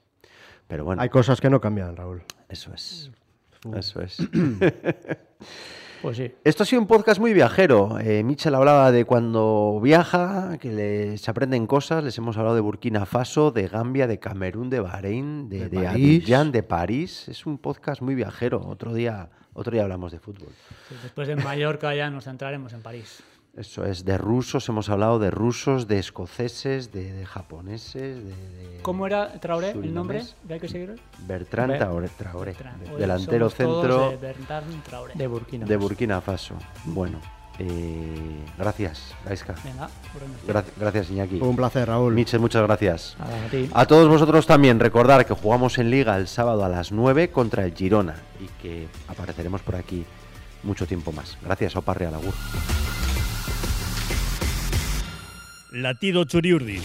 B: Pero bueno,
C: Hay cosas que no cambian, Raúl.
B: eso es. Eso es.
E: Pues sí.
B: Esto ha sido un podcast muy viajero. Eh, Michel hablaba de cuando viaja, que le- se aprenden cosas. Les hemos hablado de Burkina Faso, de Gambia, de Camerún, de Bahrein, de,
C: De
B: de
C: París.
B: Abidjan, de París. Es un podcast muy viajero. Otro día, otro día hablamos de fútbol.
D: Sí, Después de Mallorca ya nos centraremos en París.
B: Eso es, de rusos, hemos hablado de rusos, de escoceses, de, de japoneses, de, de-
D: ¿Cómo era Traoré el nombre? ¿De hay que seguir?
B: Bertrand
E: Ber-
B: Traoré, Traoré,
D: Bertrand.
B: delantero
D: somos todos
B: centro
D: de Bertrand Traoré.
E: De Burkina.
B: de
E: Faso.
B: Burkina Faso. Bueno, eh, gracias, Gaisca.
D: Venga, donde-
B: Gracias, gracias, Iñaki.
C: Un placer, Raúl.
B: Michel, muchas gracias.
E: A ti.
B: A todos vosotros también recordar que jugamos en Liga el sábado a las 9 contra el Girona y que apareceremos por aquí mucho tiempo más. Gracias, Opa Real Agur.
A: Latido Churiurdin.